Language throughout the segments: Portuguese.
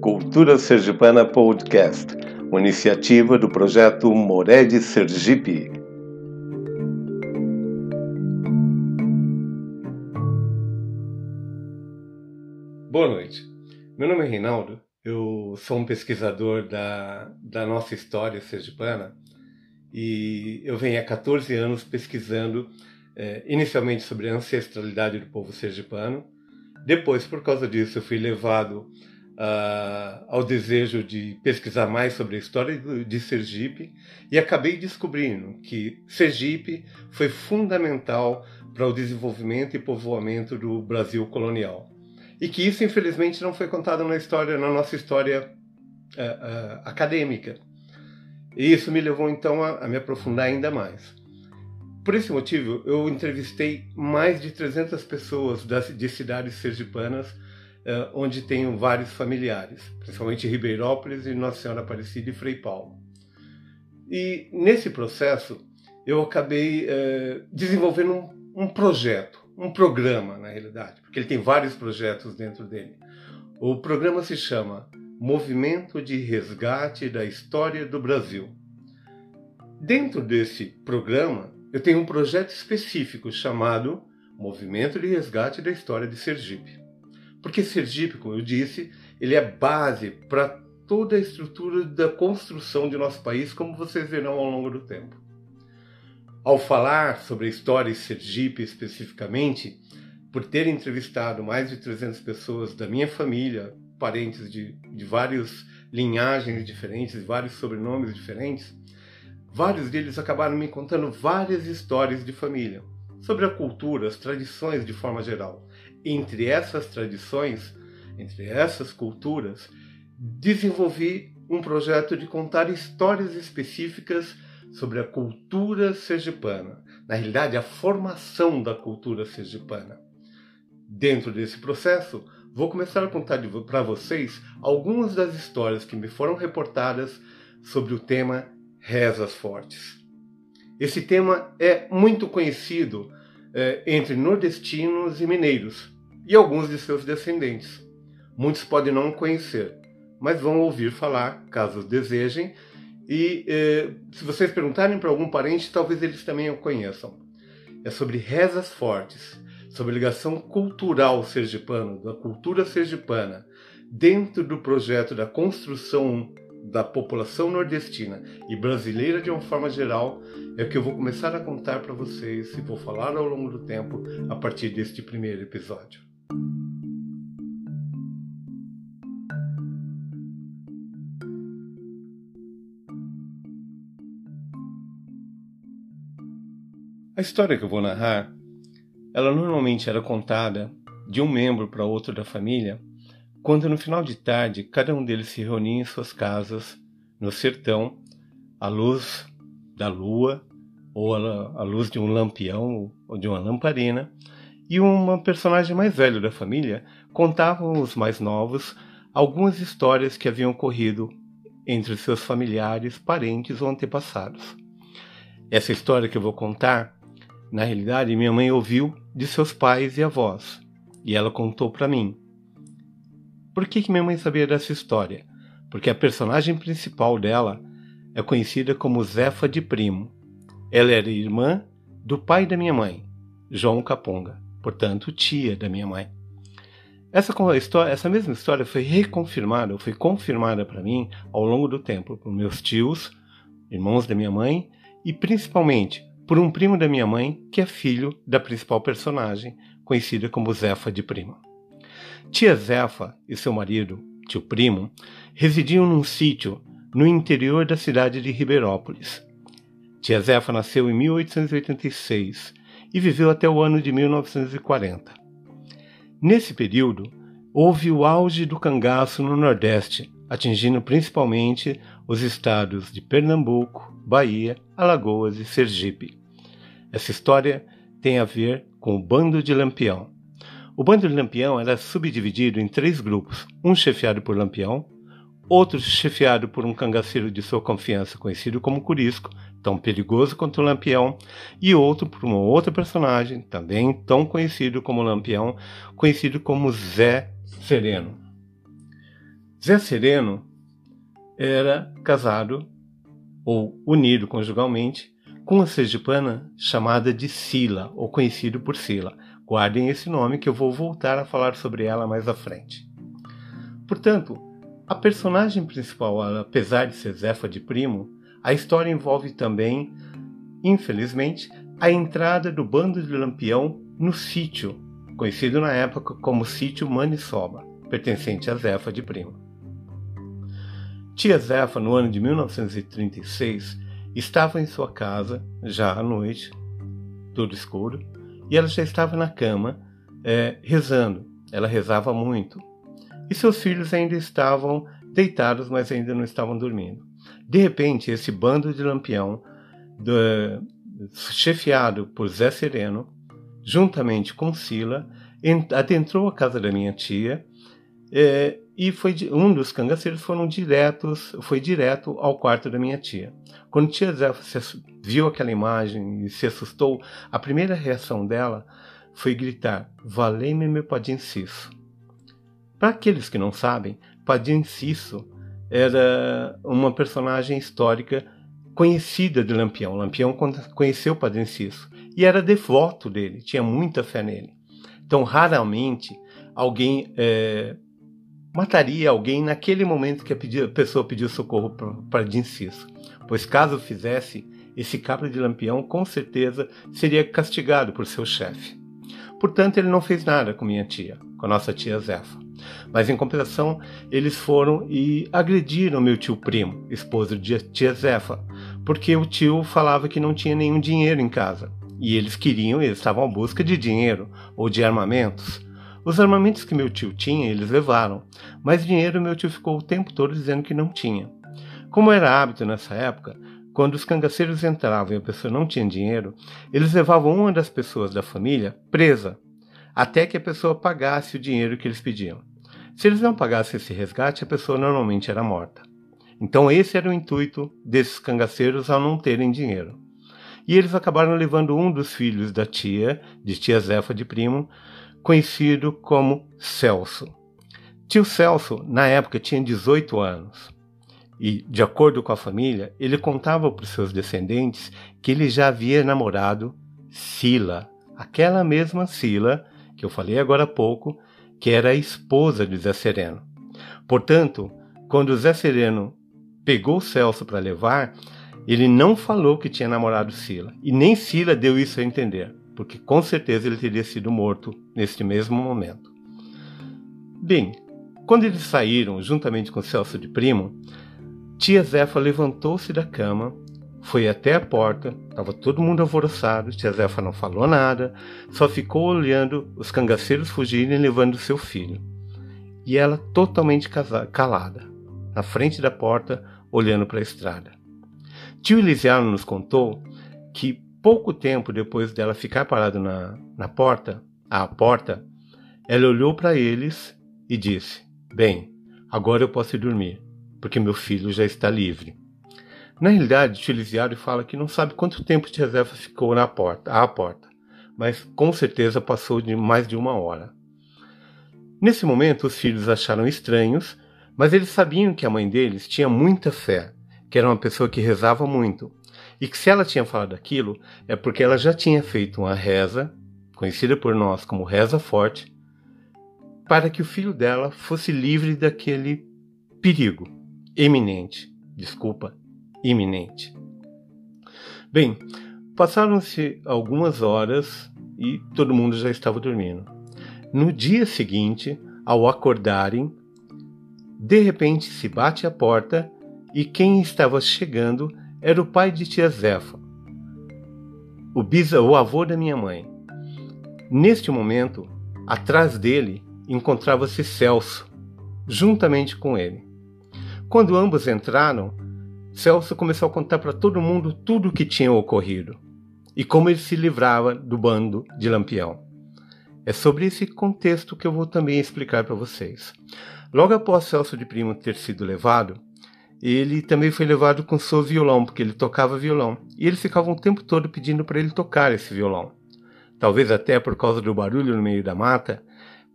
Cultura Sergipana Podcast, uma iniciativa do projeto Mored Sergipe. Boa noite. Meu nome é Reinaldo, eu sou um pesquisador da, da nossa história sergipana e eu venho há 14 anos pesquisando é, inicialmente sobre a ancestralidade do povo sergipano. Depois, por causa disso, eu fui levado uh, ao desejo de pesquisar mais sobre a história de Sergipe e acabei descobrindo que Sergipe foi fundamental para o desenvolvimento e povoamento do Brasil colonial. E que isso, infelizmente, não foi contado na história, na nossa história uh, uh, acadêmica. E isso me levou então a, a me aprofundar ainda mais. Por esse motivo, eu entrevistei mais de 300 pessoas das, de cidades sergipanas, onde tenho vários familiares, principalmente Ribeirópolis e Nossa Senhora Aparecida e Frei Paulo. E nesse processo, eu acabei uh, desenvolvendo um, um projeto, um programa, na realidade, porque ele tem vários projetos dentro dele. O programa se chama Movimento de Resgate da História do Brasil. Dentro desse programa, eu tenho um projeto específico chamado Movimento de Resgate da História de Sergipe. Porque Sergipe, como eu disse, ele é base para toda a estrutura da construção de nosso país, como vocês verão ao longo do tempo. Ao falar sobre a história de Sergipe especificamente, por ter entrevistado mais de 300 pessoas da minha família, parentes de, de várias linhagens diferentes, vários sobrenomes diferentes, vários deles acabaram me contando várias histórias de família, sobre a cultura, as tradições de forma geral. Entre essas tradições, entre essas culturas, desenvolvi um projeto de contar histórias específicas sobre a cultura sergipana, na realidade, a formação da cultura sergipana. Dentro desse processo, vou começar a contar para vocês algumas das histórias que me foram reportadas sobre o tema Rezas Fortes. Esse tema é muito conhecido é, entre nordestinos e mineiros e alguns de seus descendentes. Muitos podem não conhecer, mas vão ouvir falar, caso desejem, e é, se vocês perguntarem para algum parente, talvez eles também o conheçam. É sobre rezas fortes sobre ligação cultural sergipana, da cultura sergipana, dentro do projeto da construção da população nordestina e brasileira de uma forma geral, é o que eu vou começar a contar para vocês e vou falar ao longo do tempo a partir deste primeiro episódio. A história que eu vou narrar ela normalmente era contada de um membro para outro da família, quando no final de tarde cada um deles se reunia em suas casas, no sertão, à luz da lua, ou à luz de um lampião ou de uma lamparina, e uma personagem mais velho da família contava aos mais novos algumas histórias que haviam ocorrido entre seus familiares, parentes ou antepassados. Essa história que eu vou contar na realidade, minha mãe ouviu de seus pais e avós, e ela contou para mim. Por que, que minha mãe sabia dessa história? Porque a personagem principal dela é conhecida como Zefa de Primo. Ela era irmã do pai da minha mãe, João Caponga, portanto, tia da minha mãe. Essa, história, essa mesma história foi reconfirmada, ou foi confirmada para mim ao longo do tempo por meus tios, irmãos da minha mãe e principalmente por um primo da minha mãe, que é filho da principal personagem, conhecida como Zefa de Prima. Tia Zefa e seu marido, tio Primo, residiam num sítio no interior da cidade de Ribeirópolis. Tia Zefa nasceu em 1886 e viveu até o ano de 1940. Nesse período, houve o auge do cangaço no Nordeste, atingindo principalmente os estados de Pernambuco, Bahia, Alagoas e Sergipe. Essa história tem a ver com o Bando de Lampião. O Bando de Lampião era subdividido em três grupos: um chefiado por Lampião, outro chefiado por um cangaceiro de sua confiança conhecido como Curisco, tão perigoso quanto o Lampião, e outro por uma outra personagem, também tão conhecido como Lampião, conhecido como Zé Sereno. Zé Sereno era casado ou unido conjugalmente com uma sergipana chamada de Sila, ou conhecido por Sila. Guardem esse nome que eu vou voltar a falar sobre ela mais à frente. Portanto, a personagem principal, apesar de ser Zefa de Primo, a história envolve também, infelizmente, a entrada do bando de Lampião no sítio, conhecido na época como Sítio Maniçoba, pertencente a Zefa de Primo. Tia Zefa, no ano de 1936, estava em sua casa, já à noite, tudo escuro, e ela já estava na cama, é, rezando. Ela rezava muito. E seus filhos ainda estavam deitados, mas ainda não estavam dormindo. De repente, esse bando de lampião, do, chefiado por Zé Sereno, juntamente com Sila, adentrou a casa da minha tia é, e foi um dos cangaceiros foram diretos, foi direto ao quarto da minha tia. Quando tia Zé viu aquela imagem e se assustou, a primeira reação dela foi gritar: "Valei-me meu Padim Cisso". Para aqueles que não sabem, Padim Cisso era uma personagem histórica conhecida de Lampião. Lampião conheceu Padre Cisso e era devoto dele, tinha muita fé nele. Então, raramente alguém é, mataria alguém naquele momento que a, pessoa pediu socorro para Padre Cisso, pois caso fizesse, esse cabra de Lampião com certeza seria castigado por seu chefe. Portanto, ele não fez nada com minha tia, com a nossa tia Zefa. Mas em compensação, eles foram e agrediram meu tio primo, esposo de tia Zefa, porque o tio falava que não tinha nenhum dinheiro em casa. E eles queriam, eles estavam à busca de dinheiro ou de armamentos. Os armamentos que meu tio tinha, eles levaram, mas dinheiro meu tio ficou o tempo todo dizendo que não tinha. Como era hábito nessa época, quando os cangaceiros entravam e a pessoa não tinha dinheiro, eles levavam uma das pessoas da família presa até que a pessoa pagasse o dinheiro que eles pediam. Se eles não pagassem esse resgate, a pessoa normalmente era morta. Então esse era o intuito desses cangaceiros ao não terem dinheiro. E eles acabaram levando um dos filhos da tia, de tia Zefa de Primo, conhecido como Celso. Tio Celso, na época, tinha 18 anos. E, de acordo com a família, ele contava para os seus descendentes que ele já havia namorado Sila, aquela mesma Sila que eu falei agora há pouco, que era a esposa de Zé Sereno. Portanto, quando Zé Sereno pegou Celso para levar, ele não falou que tinha namorado Sila, e nem Sila deu isso a entender, porque com certeza ele teria sido morto neste mesmo momento. Bem, quando eles saíram juntamente com Celso de Primo, tia Zefa levantou-se da cama foi até a porta, estava todo mundo alvoroçado, tia Zefa não falou nada, só ficou olhando os cangaceiros fugirem levando seu filho. E ela totalmente calada, na frente da porta, olhando para a estrada. Tio Elisiano nos contou que pouco tempo depois dela ficar parada na, na porta, à porta, ela olhou para eles e disse: Bem, agora eu posso ir dormir, porque meu filho já está livre. Na realidade, Tilisiário fala que não sabe quanto tempo de reserva ficou na porta, à porta, mas com certeza passou de mais de uma hora. Nesse momento, os filhos acharam estranhos, mas eles sabiam que a mãe deles tinha muita fé, que era uma pessoa que rezava muito, e que se ela tinha falado aquilo é porque ela já tinha feito uma reza, conhecida por nós como reza forte, para que o filho dela fosse livre daquele perigo eminente, desculpa, iminente. Bem, passaram-se algumas horas e todo mundo já estava dormindo. No dia seguinte, ao acordarem, de repente se bate a porta e quem estava chegando era o pai de tia Zefa, o, bisa, o avô da minha mãe. Neste momento, atrás dele encontrava-se Celso, juntamente com ele. Quando ambos entraram, Celso começou a contar para todo mundo tudo o que tinha ocorrido e como ele se livrava do bando de Lampião. É sobre esse contexto que eu vou também explicar para vocês. Logo após Celso de Primo ter sido levado, ele também foi levado com seu violão, porque ele tocava violão, e eles ficavam o tempo todo pedindo para ele tocar esse violão. Talvez até por causa do barulho no meio da mata,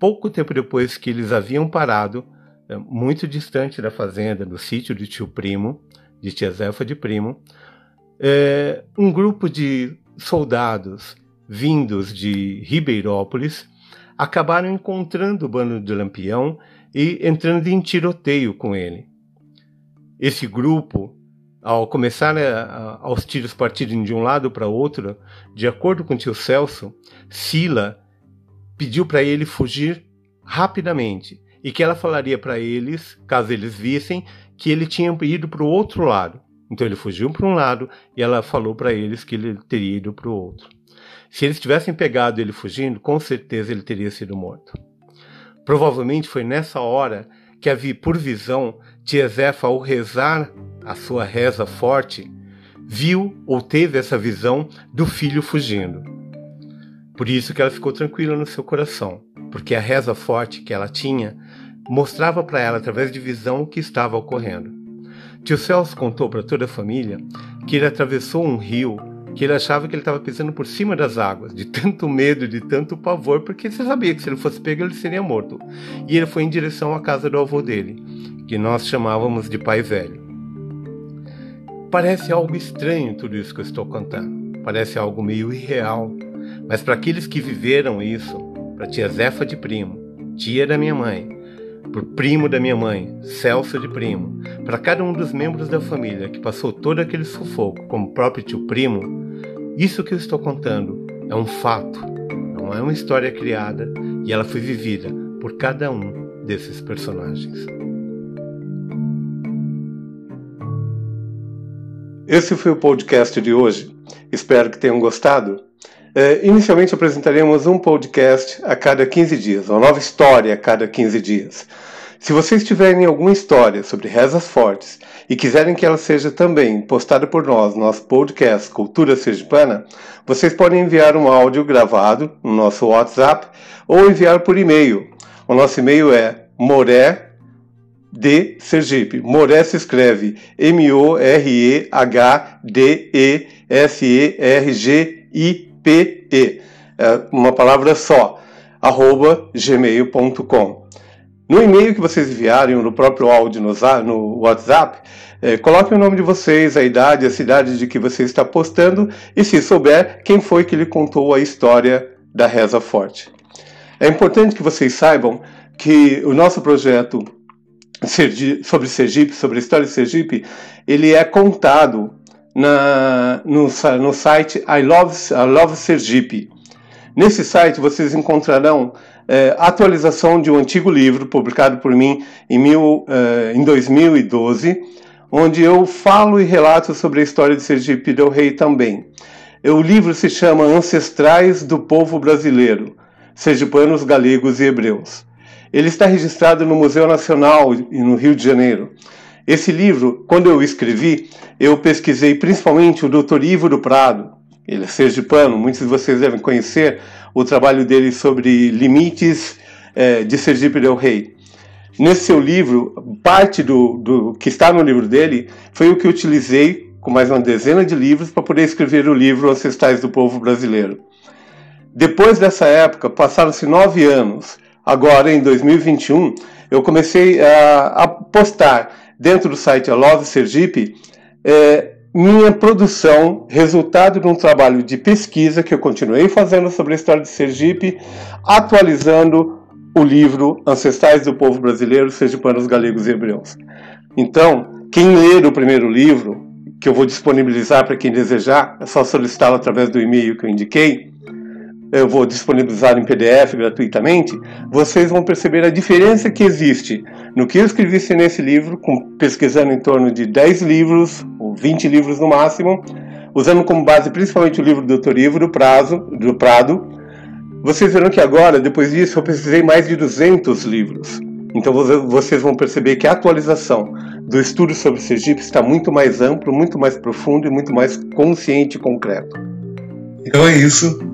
pouco tempo depois que eles haviam parado, é, muito distante da fazenda, do sítio de tio Primo, de tia Zefa de Primo, é, um grupo de soldados vindos de Ribeirópolis acabaram encontrando o bando de Lampião e entrando em tiroteio com ele. Esse grupo, ao começar a, aos tiros partirem de um lado para outro, de acordo com o tio Celso, Sila pediu para ele fugir rapidamente e que ela falaria para eles, caso eles vissem, que ele tinha ido para o outro lado. Então ele fugiu para um lado e ela falou para eles que ele teria ido para o outro. Se eles tivessem pegado ele fugindo, com certeza ele teria sido morto. Provavelmente foi nessa hora que havia por visão tia Zefa, ao rezar a sua reza forte, viu ou teve essa visão do filho fugindo. Por isso que ela ficou tranquila no seu coração, porque a reza forte que ela tinha mostrava para ela através de visão o que estava ocorrendo. Tio Celso contou para toda a família que ele atravessou um rio que ele achava que ele estava pisando por cima das águas, de tanto medo, de tanto pavor, porque você sabia que se ele fosse pego ele seria morto. E ele foi em direção à casa do avô dele, que nós chamávamos de pai velho. Parece algo estranho tudo isso que eu estou contando. Parece algo meio irreal. Mas para aqueles que viveram isso, para tia Zefa de Primo, tia da minha mãe, por primo da minha mãe, Celso de Primo, para cada um dos membros da família que passou todo aquele sufoco, como próprio tio Primo, isso que eu estou contando é um fato, não é uma história criada e ela foi vivida por cada um desses personagens. Esse foi o podcast de hoje. Espero que tenham gostado. É, inicialmente apresentaremos um podcast a cada 15 dias, uma nova história a cada 15 dias. Se vocês tiverem alguma história sobre rezas fortes e quiserem que ela seja também postada por nós no nosso podcast Cultura Sergipana, vocês podem enviar um áudio gravado no nosso WhatsApp ou enviar por e-mail. O nosso e-mail é moré de Sergipe. Moré se escreve M-O-R-E-H-D-E-S-E-R-G-I pe, é uma palavra só, arroba gmail.com. No e-mail que vocês enviarem, no próprio áudio no, WhatsApp, é, coloque o nome de vocês, a idade, a cidade de que você está postando e, se souber, quem foi que lhe contou a história da Reza Forte. É importante que vocês saibam que o nosso projeto sobre Sergipe, sobre a história de Sergipe, ele é contado na, no, no site I Love, I Love Sergipe. Nesse site vocês encontrarão é, atualização de um antigo livro publicado por mim em, mil, é, em 2012, onde eu falo e relato sobre a história de Sergipe Del Rei também. O livro se chama Ancestrais do Povo Brasileiro, Sergipanos, Galegos e Hebreus. Ele está registrado no Museu Nacional no Rio de Janeiro. Esse livro, quando eu escrevi, eu pesquisei principalmente o Dr. Ivo do Prado, ele é sergipano, muitos de vocês devem conhecer o trabalho dele sobre limites é, de Sergipe del Rei. Nesse seu livro, parte do, do que está no livro dele foi o que utilizei com mais uma dezena de livros para poder escrever o livro Ancestrais do Povo Brasileiro. Depois dessa época, passaram-se nove anos. Agora, em 2021, eu comecei a, a postar dentro do site A Love Sergipe, é, minha produção, resultado de um trabalho de pesquisa que eu continuei fazendo sobre a história de Sergipe, atualizando o livro Ancestrais do Povo Brasileiro, Sergipanos, Galegos e Hebreus. Então, quem ler o primeiro livro, que eu vou disponibilizar para quem desejar, é só solicitá-lo através do e-mail que eu indiquei, eu vou disponibilizar em PDF gratuitamente, vocês vão perceber a diferença que existe no que eu escrevi nesse livro, com, pesquisando em torno de 10 livros, ou 20 livros no máximo, usando como base principalmente o livro do Dr. Ivo do, Prazo, do Prado. Vocês verão que agora, depois disso, eu pesquisei mais de 200 livros. Então vocês vão perceber que a atualização do estudo sobre Sergipe está muito mais amplo, muito mais profundo e muito mais consciente e concreto. Então é isso